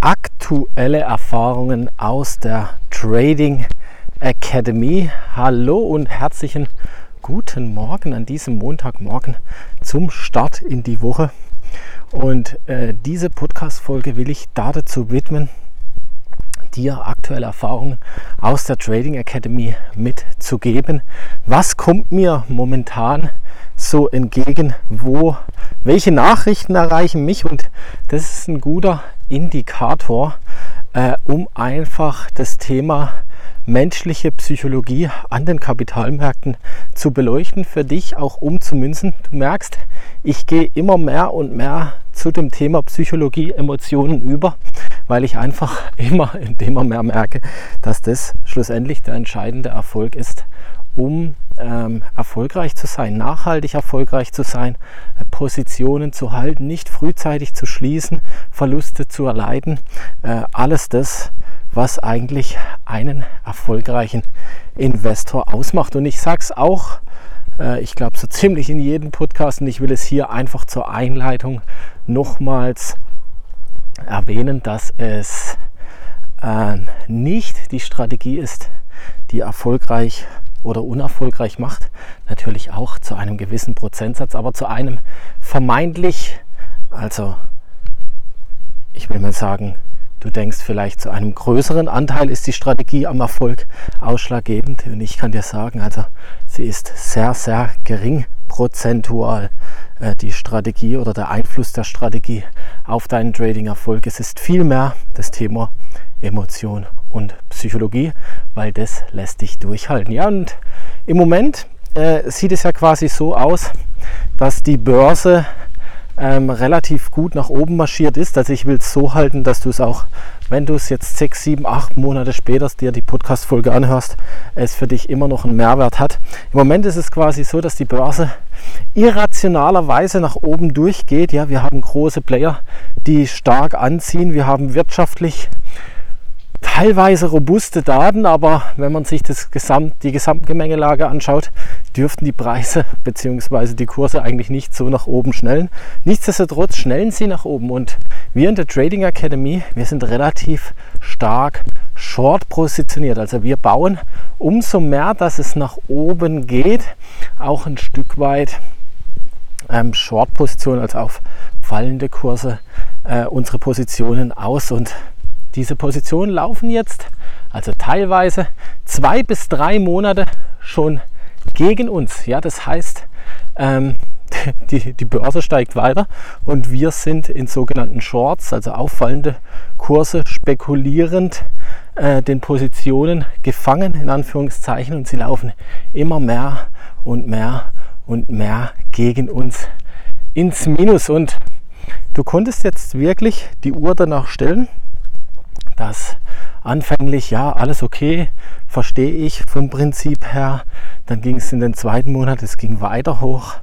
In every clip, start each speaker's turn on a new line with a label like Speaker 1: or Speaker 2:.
Speaker 1: aktuelle Erfahrungen aus der Trading Academy. Hallo und herzlichen guten Morgen an diesem Montagmorgen zum Start in die Woche. Und äh, diese Podcast-Folge will ich dazu widmen, dir aktuelle Erfahrungen aus der Trading Academy mitzugeben. Was kommt mir momentan so entgegen? Wo, welche Nachrichten erreichen mich? Und das ist ein guter Indikator, äh, um einfach das Thema menschliche Psychologie an den Kapitalmärkten zu beleuchten, für dich auch umzumünzen. Du merkst, ich gehe immer mehr und mehr zu dem Thema Psychologie, Emotionen über, weil ich einfach immer, immer mehr merke, dass das schlussendlich der entscheidende Erfolg ist, um ähm, erfolgreich zu sein, nachhaltig erfolgreich zu sein, äh, Positionen zu halten, nicht frühzeitig zu schließen, Verluste zu erleiden. Äh, alles das, was eigentlich einen erfolgreichen Investor ausmacht. Und ich sage es auch, äh, ich glaube so ziemlich in jedem Podcast und ich will es hier einfach zur Einleitung nochmals erwähnen, dass es äh, nicht die Strategie ist, die erfolgreich oder unerfolgreich macht. Natürlich auch zu einem gewissen Prozentsatz, aber zu einem vermeintlich, also ich will mal sagen, Du denkst vielleicht zu einem größeren Anteil ist die Strategie am Erfolg ausschlaggebend. Und ich kann dir sagen, also sie ist sehr, sehr gering prozentual äh, die Strategie oder der Einfluss der Strategie auf deinen Trading-Erfolg. Es ist vielmehr das Thema Emotion und Psychologie, weil das lässt dich durchhalten. Ja, und im Moment äh, sieht es ja quasi so aus, dass die Börse ähm, relativ gut nach oben marschiert ist. Also ich will es so halten, dass du es auch, wenn du es jetzt sechs, sieben, acht Monate später dir die Podcast-Folge anhörst, es für dich immer noch einen Mehrwert hat. Im Moment ist es quasi so, dass die Börse irrationalerweise nach oben durchgeht. Ja, wir haben große Player, die stark anziehen. Wir haben wirtschaftlich teilweise robuste Daten, aber wenn man sich das Gesamt, die Gesamtgemengelage anschaut, dürften die Preise bzw. die Kurse eigentlich nicht so nach oben schnellen. Nichtsdestotrotz schnellen sie nach oben und wir in der Trading Academy, wir sind relativ stark short positioniert. Also wir bauen umso mehr, dass es nach oben geht, auch ein Stück weit ähm, Short-Positionen, also auf fallende Kurse, äh, unsere Positionen aus und diese Positionen laufen jetzt, also teilweise zwei bis drei Monate schon gegen uns. Ja, das heißt, ähm, die, die Börse steigt weiter und wir sind in sogenannten Shorts, also auffallende Kurse, spekulierend äh, den Positionen gefangen, in Anführungszeichen, und sie laufen immer mehr und mehr und mehr gegen uns ins Minus. Und du konntest jetzt wirklich die Uhr danach stellen, dass anfänglich ja alles okay, verstehe ich vom Prinzip her. Dann ging es in den zweiten Monat, es ging weiter hoch.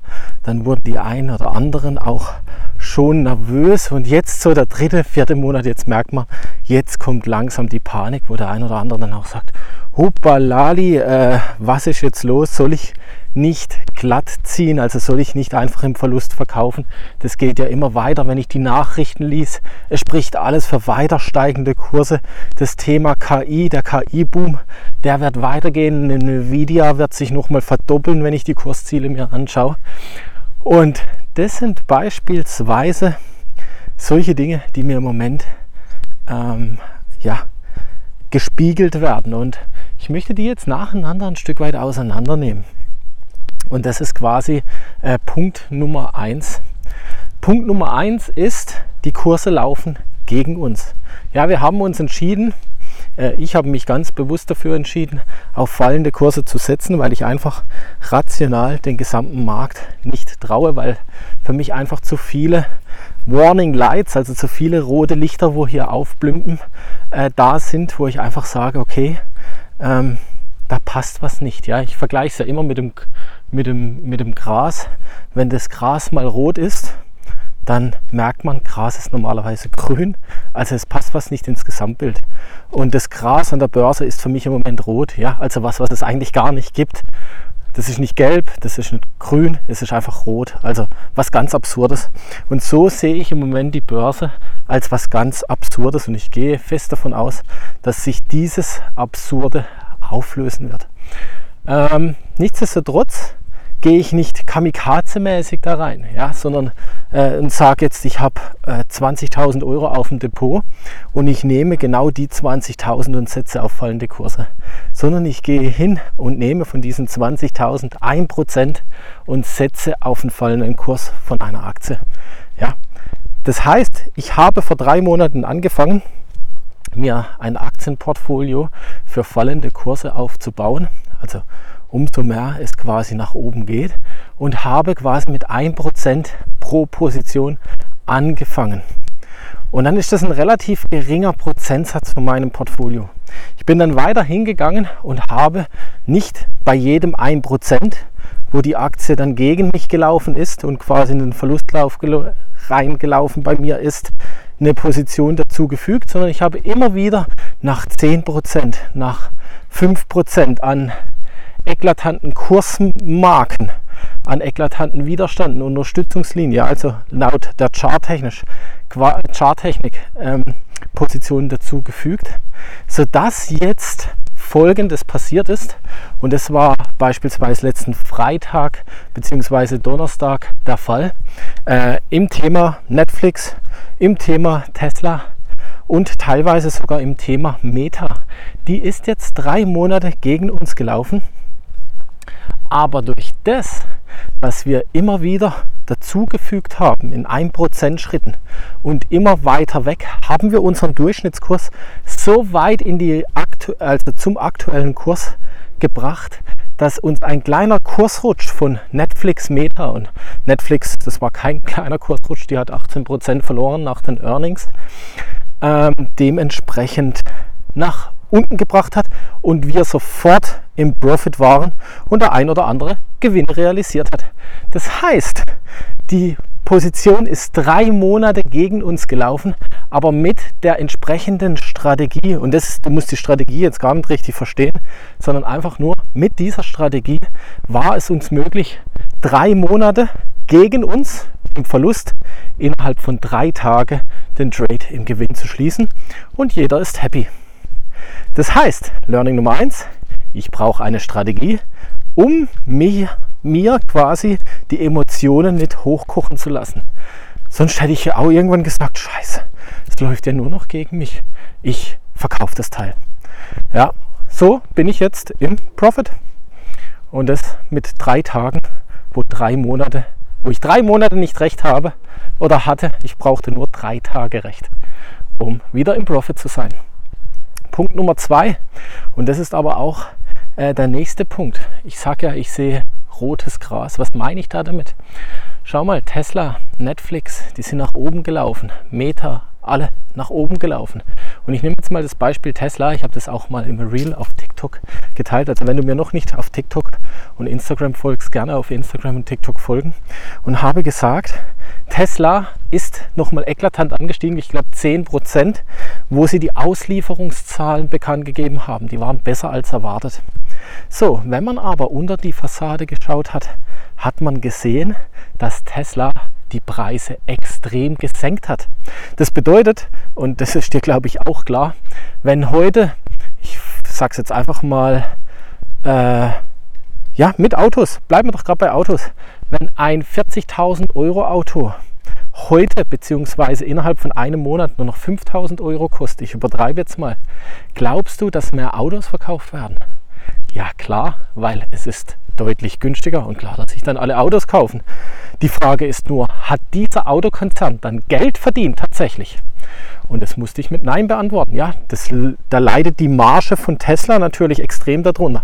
Speaker 1: Dann wurden die einen oder anderen auch schon nervös und jetzt so der dritte, vierte Monat, jetzt merkt man, jetzt kommt langsam die Panik, wo der ein oder andere dann auch sagt, Hupalali, äh, was ist jetzt los? Soll ich nicht glatt ziehen, also soll ich nicht einfach im Verlust verkaufen. Das geht ja immer weiter, wenn ich die Nachrichten lies. Es spricht alles für weiter steigende Kurse. Das Thema KI, der KI-Boom, der wird weitergehen. Nvidia wird sich nochmal verdoppeln, wenn ich die Kursziele mir anschaue. Und das sind beispielsweise solche Dinge, die mir im Moment ähm, ja, gespiegelt werden. Und ich möchte die jetzt nacheinander ein Stück weit auseinandernehmen. Und das ist quasi äh, Punkt Nummer eins. Punkt Nummer eins ist, die Kurse laufen gegen uns. Ja, wir haben uns entschieden, äh, ich habe mich ganz bewusst dafür entschieden, auf fallende Kurse zu setzen, weil ich einfach rational den gesamten Markt nicht traue, weil für mich einfach zu viele Warning Lights, also zu viele rote Lichter, wo hier aufblümpen, äh, da sind, wo ich einfach sage, okay, ähm, da passt was nicht. Ja, ich vergleiche es ja immer mit dem, mit, dem, mit dem Gras. Wenn das Gras mal rot ist, dann merkt man, Gras ist normalerweise grün. Also es passt was nicht ins Gesamtbild. Und das Gras an der Börse ist für mich im Moment rot. Ja, also was, was es eigentlich gar nicht gibt. Das ist nicht gelb, das ist nicht grün, es ist einfach rot. Also was ganz Absurdes. Und so sehe ich im Moment die Börse als was ganz Absurdes. Und ich gehe fest davon aus, dass sich dieses Absurde auflösen wird. Ähm, nichtsdestotrotz gehe ich nicht kamikaze-mäßig da rein, ja, sondern äh, und sage jetzt, ich habe äh, 20.000 Euro auf dem Depot und ich nehme genau die 20.000 und setze auf fallende Kurse, sondern ich gehe hin und nehme von diesen 20.000 1% und setze auf einen fallenden Kurs von einer Aktie. Ja. Das heißt, ich habe vor drei Monaten angefangen, mir ein Aktienportfolio für fallende Kurse aufzubauen. Also umso mehr es quasi nach oben geht und habe quasi mit 1% pro Position angefangen. Und dann ist das ein relativ geringer Prozentsatz von meinem Portfolio. Ich bin dann weiter hingegangen und habe nicht bei jedem 1%, wo die Aktie dann gegen mich gelaufen ist und quasi in den Verlustlauf reingelaufen bei mir ist, eine Position dazugefügt, sondern ich habe immer wieder nach 10%, nach 5% an eklatanten Kursmarken, an eklatanten Widerständen und Unterstützungslinie, also laut der Charttechnik, Charttechnik ähm, Positionen dazu gefügt, sodass jetzt Folgendes passiert ist. Und das war beispielsweise letzten Freitag bzw. Donnerstag der Fall. Äh, Im Thema Netflix, im Thema Tesla und teilweise sogar im Thema Meta. Die ist jetzt drei Monate gegen uns gelaufen aber durch das, was wir immer wieder dazugefügt haben in 1% Schritten und immer weiter weg, haben wir unseren Durchschnittskurs so weit in die aktu also zum aktuellen Kurs gebracht, dass uns ein kleiner Kursrutsch von Netflix Meta und Netflix, das war kein kleiner Kursrutsch, die hat 18% verloren nach den Earnings, ähm, dementsprechend nach unten gebracht hat und wir sofort im Profit waren und der ein oder andere Gewinn realisiert hat. Das heißt, die Position ist drei Monate gegen uns gelaufen, aber mit der entsprechenden Strategie, und das, du musst die Strategie jetzt gar nicht richtig verstehen, sondern einfach nur mit dieser Strategie war es uns möglich, drei Monate gegen uns im Verlust innerhalb von drei Tagen den Trade im Gewinn zu schließen und jeder ist happy. Das heißt, Learning Nummer eins: ich brauche eine Strategie, um mir, mir quasi die Emotionen nicht hochkochen zu lassen. Sonst hätte ich ja auch irgendwann gesagt, scheiße, es läuft ja nur noch gegen mich. Ich verkaufe das Teil. Ja, so bin ich jetzt im Profit. Und das mit drei Tagen, wo drei Monate, wo ich drei Monate nicht recht habe oder hatte. Ich brauchte nur drei Tage recht, um wieder im Profit zu sein. Punkt Nummer zwei, und das ist aber auch äh, der nächste Punkt. Ich sage ja, ich sehe rotes Gras. Was meine ich da damit? Schau mal, Tesla, Netflix, die sind nach oben gelaufen. Meta, alle nach oben gelaufen. Und ich nehme jetzt mal das Beispiel Tesla. Ich habe das auch mal im Reel auf TikTok geteilt. Also wenn du mir noch nicht auf TikTok und Instagram folgst, gerne auf Instagram und TikTok folgen. Und habe gesagt, Tesla ist nochmal eklatant angestiegen, ich glaube 10 Prozent, wo sie die Auslieferungszahlen bekannt gegeben haben. Die waren besser als erwartet. So, wenn man aber unter die Fassade geschaut hat, hat man gesehen, dass Tesla die Preise extrem gesenkt hat. Das bedeutet, und das ist dir glaube ich auch klar, wenn heute, ich sage es jetzt einfach mal, äh, ja, mit Autos, bleiben wir doch gerade bei Autos, wenn ein 40.000 Euro Auto heute bzw. innerhalb von einem Monat nur noch 5000 Euro kostet, ich übertreibe jetzt mal, glaubst du, dass mehr Autos verkauft werden? Ja klar, weil es ist deutlich günstiger und klar, dass sich dann alle Autos kaufen. Die Frage ist nur, hat dieser Autokonzern dann Geld verdient tatsächlich? Und das musste ich mit Nein beantworten. Ja, das, da leidet die Marge von Tesla natürlich extrem darunter.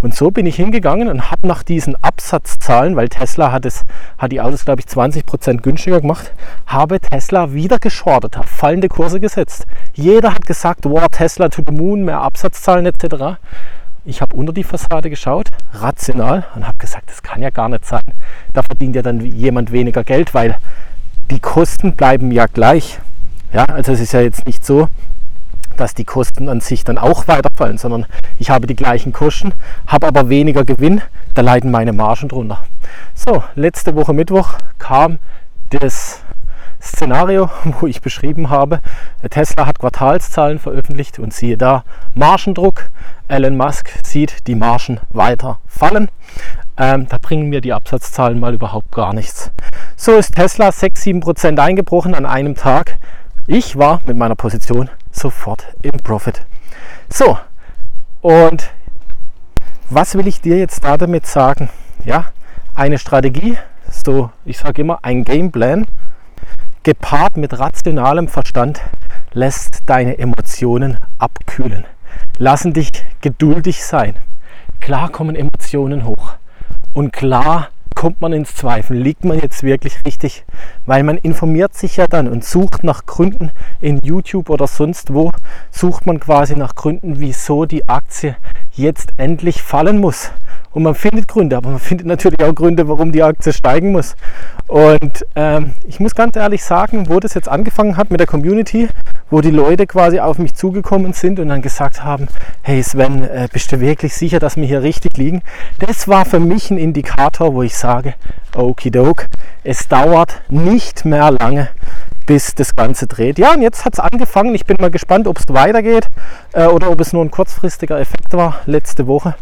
Speaker 1: Und so bin ich hingegangen und habe nach diesen Absatzzahlen, weil Tesla hat, es, hat die Autos, glaube ich, 20 Prozent günstiger gemacht, habe Tesla wieder geschortet, habe fallende Kurse gesetzt. Jeder hat gesagt, wow, Tesla to the moon, mehr Absatzzahlen etc. Ich habe unter die Fassade geschaut, rational, und habe gesagt, das kann ja gar nicht sein. Da verdient ja dann jemand weniger Geld, weil die Kosten bleiben ja gleich. Ja, also es ist ja jetzt nicht so, dass die Kosten an sich dann auch weiterfallen, sondern ich habe die gleichen Kosten, habe aber weniger Gewinn, da leiden meine Margen drunter. So, letzte Woche Mittwoch kam das Szenario, wo ich beschrieben habe, Tesla hat Quartalszahlen veröffentlicht und siehe da, Margendruck. Elon Musk sieht die Margen weiter fallen. Ähm, da bringen mir die Absatzzahlen mal überhaupt gar nichts. So ist Tesla 6-7% eingebrochen an einem Tag. Ich war mit meiner Position sofort im Profit. So, und was will ich dir jetzt damit sagen? Ja, eine Strategie, so ich sage immer ein Gameplan, gepaart mit rationalem Verstand lässt deine Emotionen abkühlen. Lassen dich geduldig sein. Klar kommen Emotionen hoch. Und klar kommt man ins Zweifeln, liegt man jetzt wirklich richtig? Weil man informiert sich ja dann und sucht nach Gründen in YouTube oder sonst wo, sucht man quasi nach Gründen, wieso die Aktie jetzt endlich fallen muss. Und man findet Gründe, aber man findet natürlich auch Gründe, warum die Aktie steigen muss. Und ähm, ich muss ganz ehrlich sagen, wo das jetzt angefangen hat mit der Community, wo die Leute quasi auf mich zugekommen sind und dann gesagt haben, hey Sven, äh, bist du wirklich sicher, dass wir hier richtig liegen? Das war für mich ein Indikator, wo ich sage, okidoke, es dauert nicht mehr lange, bis das Ganze dreht. Ja, und jetzt hat es angefangen. Ich bin mal gespannt, ob es weitergeht äh, oder ob es nur ein kurzfristiger Effekt war letzte Woche.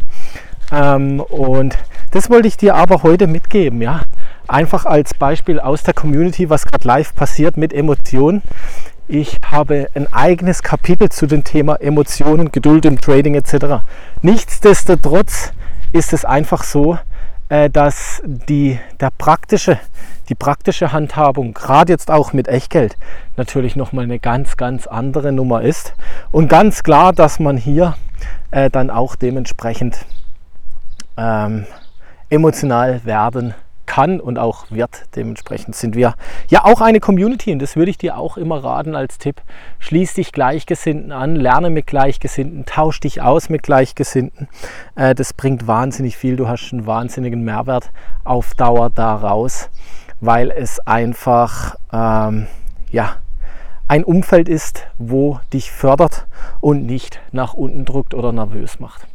Speaker 1: Ähm, und das wollte ich dir aber heute mitgeben, ja. Einfach als Beispiel aus der Community, was gerade live passiert mit Emotionen. Ich habe ein eigenes Kapitel zu dem Thema Emotionen, Geduld im Trading etc. Nichtsdestotrotz ist es einfach so, äh, dass die, der praktische, die praktische Handhabung, gerade jetzt auch mit Echtgeld, natürlich nochmal eine ganz, ganz andere Nummer ist. Und ganz klar, dass man hier äh, dann auch dementsprechend ähm, emotional werden kann und auch wird. Dementsprechend sind wir ja auch eine Community und das würde ich dir auch immer raten als Tipp. Schließ dich Gleichgesinnten an, lerne mit Gleichgesinnten, tausch dich aus mit Gleichgesinnten. Äh, das bringt wahnsinnig viel. Du hast einen wahnsinnigen Mehrwert auf Dauer daraus, weil es einfach ähm, ja, ein Umfeld ist, wo dich fördert und nicht nach unten drückt oder nervös macht.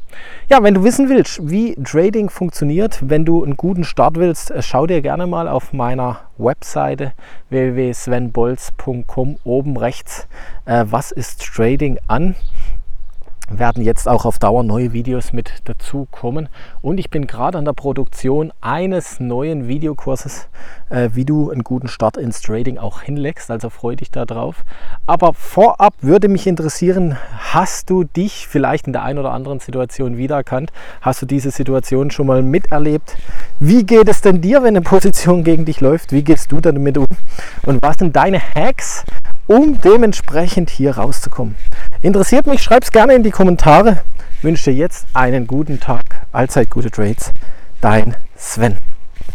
Speaker 1: Ja, wenn du wissen willst, wie Trading funktioniert, wenn du einen guten Start willst, äh, schau dir gerne mal auf meiner Webseite www.svenbolz.com oben rechts, äh, was ist Trading an werden jetzt auch auf Dauer neue Videos mit dazu kommen. Und ich bin gerade an der Produktion eines neuen Videokurses, äh, wie du einen guten Start ins Trading auch hinlegst. Also freue dich darauf. Aber vorab würde mich interessieren, hast du dich vielleicht in der einen oder anderen Situation wiedererkannt? Hast du diese Situation schon mal miterlebt? Wie geht es denn dir, wenn eine Position gegen dich läuft? Wie gehst du damit um? Und was sind deine Hacks, um dementsprechend hier rauszukommen. Interessiert mich, schreib es gerne in die Kommentare. Wünsche dir jetzt einen guten Tag, allzeit gute Trades. Dein Sven.